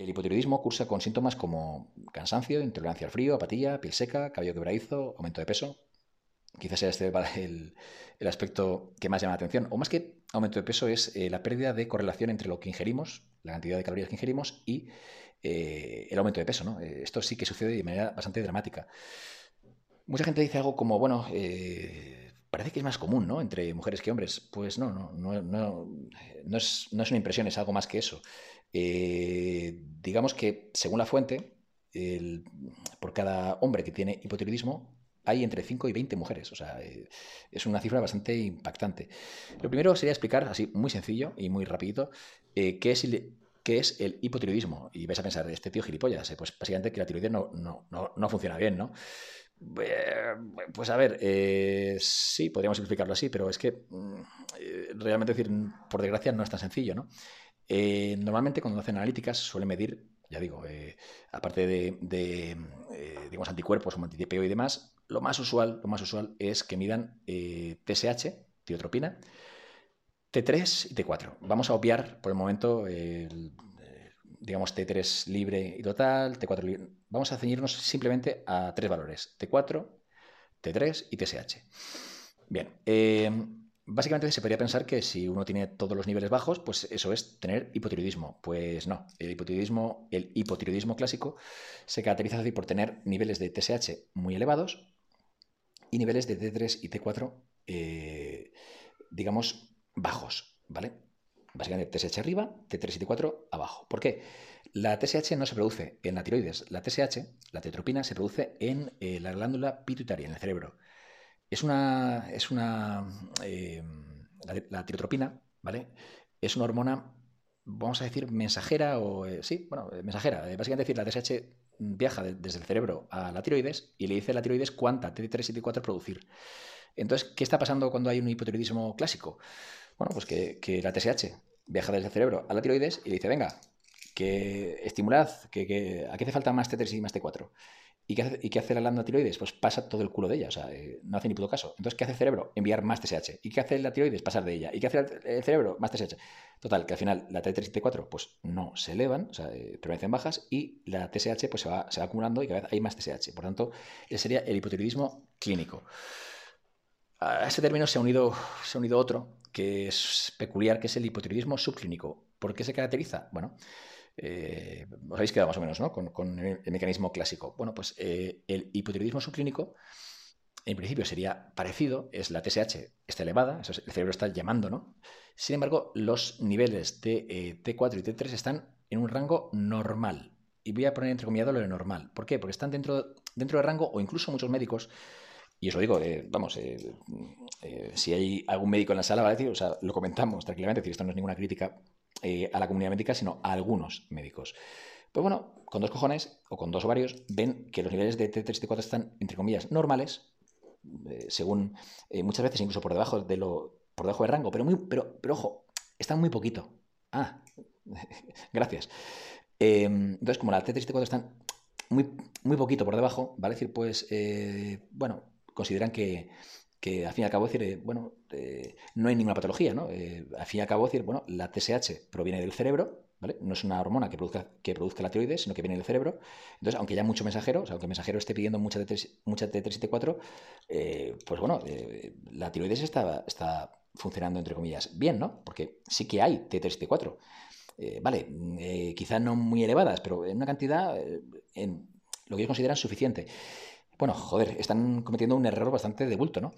El hipotiroidismo cursa con síntomas como cansancio, intolerancia al frío, apatía, piel seca, cabello quebradizo, aumento de peso. Quizás sea este el, aspecto que más llama la atención. O más que aumento de peso es eh, la pérdida de correlación entre lo que ingerimos, la cantidad de calorías que ingerimos y eh, el aumento de peso. Eh, esto sí que sucede de manera bastante dramática. Mucha gente dice algo como, bueno, parece que es más común, ¿no? Entre mujeres que hombres. Pues no, no, no, no, no, no es una impresión, es algo más que eso. Eh, digamos que, según la fuente, por cada hombre que tiene hipotiroidismo, hay entre 5 y 20 mujeres. O sea, eh, es una cifra bastante impactante. Lo primero sería explicar, así muy sencillo y muy rapidito, eh, qué, es el, qué es el hipotiroidismo. Y vais a pensar, este tío gilipollas, pues básicamente que la tiroides no, no, no, no funciona bien, ¿no? Pues a ver, sí, podríamos explicarlo así, pero es que mm, realmente decir, por desgracia, no es tan sencillo, ¿no? Eh, normalmente cuando hacen analíticas suelen medir, ya digo, eh, aparte de, eh, digamos, anticuerpos como anti-TPO y demás, lo más usual, lo más usual es que midan TSH, tiotropina, T3 y T4. Vamos a obviar por el momento digamos T3 libre y total, T4 libre. Vamos a ceñirnos simplemente a tres valores, T4, T3 y TSH. Bien, Básicamente se podría pensar que si uno tiene todos los niveles bajos, pues eso es tener hipotiroidismo. Pues no, el hipotiroidismo, el hipotiroidismo clásico se caracteriza por tener niveles de TSH muy elevados y niveles de T3 y T4, eh, digamos, bajos, ¿vale? Básicamente TSH arriba, T3 y T4 abajo. ¿Por qué? La TSH no se produce en la tiroides. La TSH, la tetropina, se produce en eh, la glándula pituitaria, en el cerebro. Es una. Es una. Eh, la, tirotropina, ¿vale? Es una hormona, vamos a decir, mensajera o. Eh, sí, bueno, mensajera. básicamente decir, la TSH viaja desde el cerebro a la tiroides y le dice a la tiroides cuánta T3 y T4 producir. Entonces, ¿qué está pasando cuando hay un hipotiroidismo clásico? Bueno, pues que, la TSH viaja desde el cerebro a la tiroides y le dice, venga, que estimulad, que, que hace falta más T3 y más T4. ¿Y qué, hace, ¿Y qué hace la lambda tiroides? Pues pasa todo el culo de ella, o sea, eh, no hace ni puto caso. Entonces, ¿qué hace el cerebro? Enviar más TSH. ¿Y qué hace la tiroides? Pasar de ella. ¿Y qué hace el cerebro? Más TSH. Total, que al final la T3 y T4 pues no se elevan, o sea, eh, permanecen bajas y la TSH pues se va, se va acumulando y cada vez hay más TSH. Por tanto, ese sería el hipotiroidismo clínico. A ese término se ha unido, se ha unido otro que es peculiar, que es el hipotiroidismo subclínico. ¿Por qué se caracteriza? Bueno, eh, os habéis quedado más o menos ¿no? con, el, mecanismo clásico. Bueno, pues eh, el hipotiroidismo subclínico, en principio sería parecido, es la TSH está elevada, el cerebro está llamando, ¿no? Sin embargo, los niveles de eh, T4 y T3 están en un rango normal. Y voy a poner entrecomillado lo de normal. ¿Por qué? Porque están dentro, dentro del rango, o incluso muchos médicos, y os lo digo, vamos, si hay algún médico en la sala, va a decir, o sea, lo comentamos tranquilamente, decir, esto no es ninguna crítica eh, a la comunidad médica, sino a algunos médicos. Pues bueno, con dos cojones o con dos ovarios ven que los niveles de T3 y T4 están, entre comillas, normales, eh, según eh, muchas veces incluso por debajo de lo por debajo del rango, pero, muy, pero, pero ojo, están muy poquito. Ah, gracias. entonces, como la T3 y T4 están muy, muy poquito por debajo, ¿vale? decir, pues, bueno, consideran que, que al fin y al cabo decir, eh, bueno, eh, no hay ninguna patología, ¿no? Eh, al fin y al cabo decir, bueno, la TSH proviene del cerebro, ¿vale? No es una hormona que produzca, que produzca la tiroides, sino que viene del cerebro. Entonces, aunque haya mucho mensajero, o sea, aunque el mensajero esté pidiendo mucha T3, mucha T3 y T4, pues bueno, la tiroides está, está funcionando, entre comillas, bien, ¿no? Porque sí que hay T3 y T4. vale, quizá no muy elevadas, pero en una cantidad, en lo que ellos consideran suficiente. Bueno, joder, están cometiendo un error bastante de bulto, ¿no?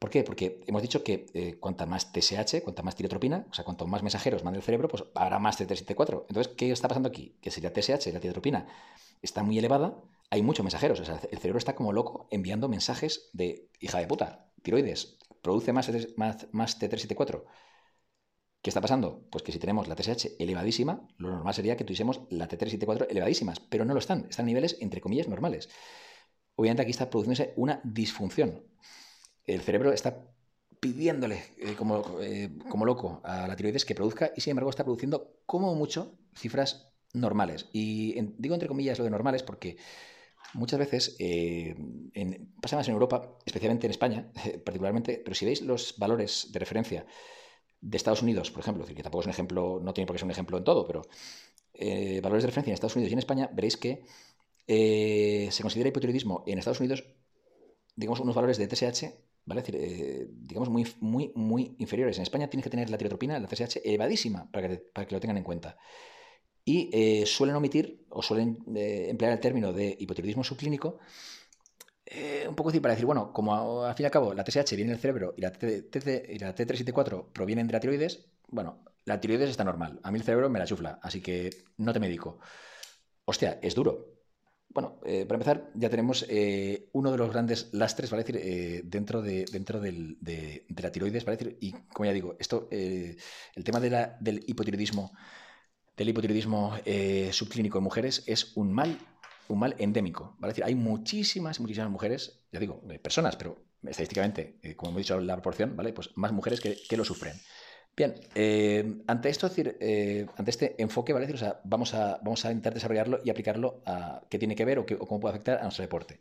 ¿Por qué? Porque hemos dicho que eh, cuanta más TSH, cuanta más tirotropina, o sea, cuanto más mensajeros manda el cerebro, pues habrá más T3 y T4. Entonces, ¿qué está pasando aquí? Que si la TSH, la tirotropina, está muy elevada, hay muchos mensajeros. O sea, el cerebro está como loco enviando mensajes de hija de puta, tiroides, produce más, más, más T3 y T4. ¿Qué está pasando? Pues que si tenemos la TSH elevadísima, lo normal sería que tuviésemos la T3 y T4 elevadísimas, pero no lo están, están a niveles entre comillas normales obviamente aquí está produciéndose una disfunción. El cerebro está pidiéndole eh, eh, como, loco a la tiroides que produzca y sin embargo está produciendo como mucho cifras normales. Y digo entre comillas lo de normales porque muchas veces, eh, pasa más en Europa, especialmente en España, particularmente, pero si veis los valores de referencia de Estados Unidos, por ejemplo, que tampoco es un ejemplo, no tiene por qué ser un ejemplo en todo, pero valores de referencia en Estados Unidos y en España, veréis que eh, se considera hipotiroidismo en Estados Unidos, digamos, unos valores de TSH, eh, digamos, muy, muy, muy inferiores. En España tienes que tener la tirotropina, la TSH, elevadísima para que, lo tengan en cuenta. Y suelen omitir o suelen emplear el término de hipotiroidismo subclínico un poco así para decir, bueno, como al fin y al cabo la TSH viene del cerebro y la, T, y la T374 provienen de la tiroides, bueno, la tiroides está normal. A mí el cerebro me la chufla, así que no te medico. Hostia, es duro. Bueno, eh, para empezar, ya tenemos eh, uno de los grandes lastres, ¿vale? decir, eh, dentro, de, dentro de, la tiroides, ¿vale? decir, y como ya digo, esto, el tema de del hipotiroidismo, del hipotiroidismo subclínico en mujeres es un mal, un mal endémico, ¿vale? decir, hay muchísimas, muchísimas mujeres, ya digo, personas, pero estadísticamente, como hemos dicho la proporción, ¿vale? Pues más mujeres que, que lo sufren. Bien, eh, ante esto, decir, eh, ante este enfoque, ¿vale? o sea, vamos, a, vamos a intentar desarrollarlo y aplicarlo a qué tiene que ver o cómo puede afectar a nuestro deporte.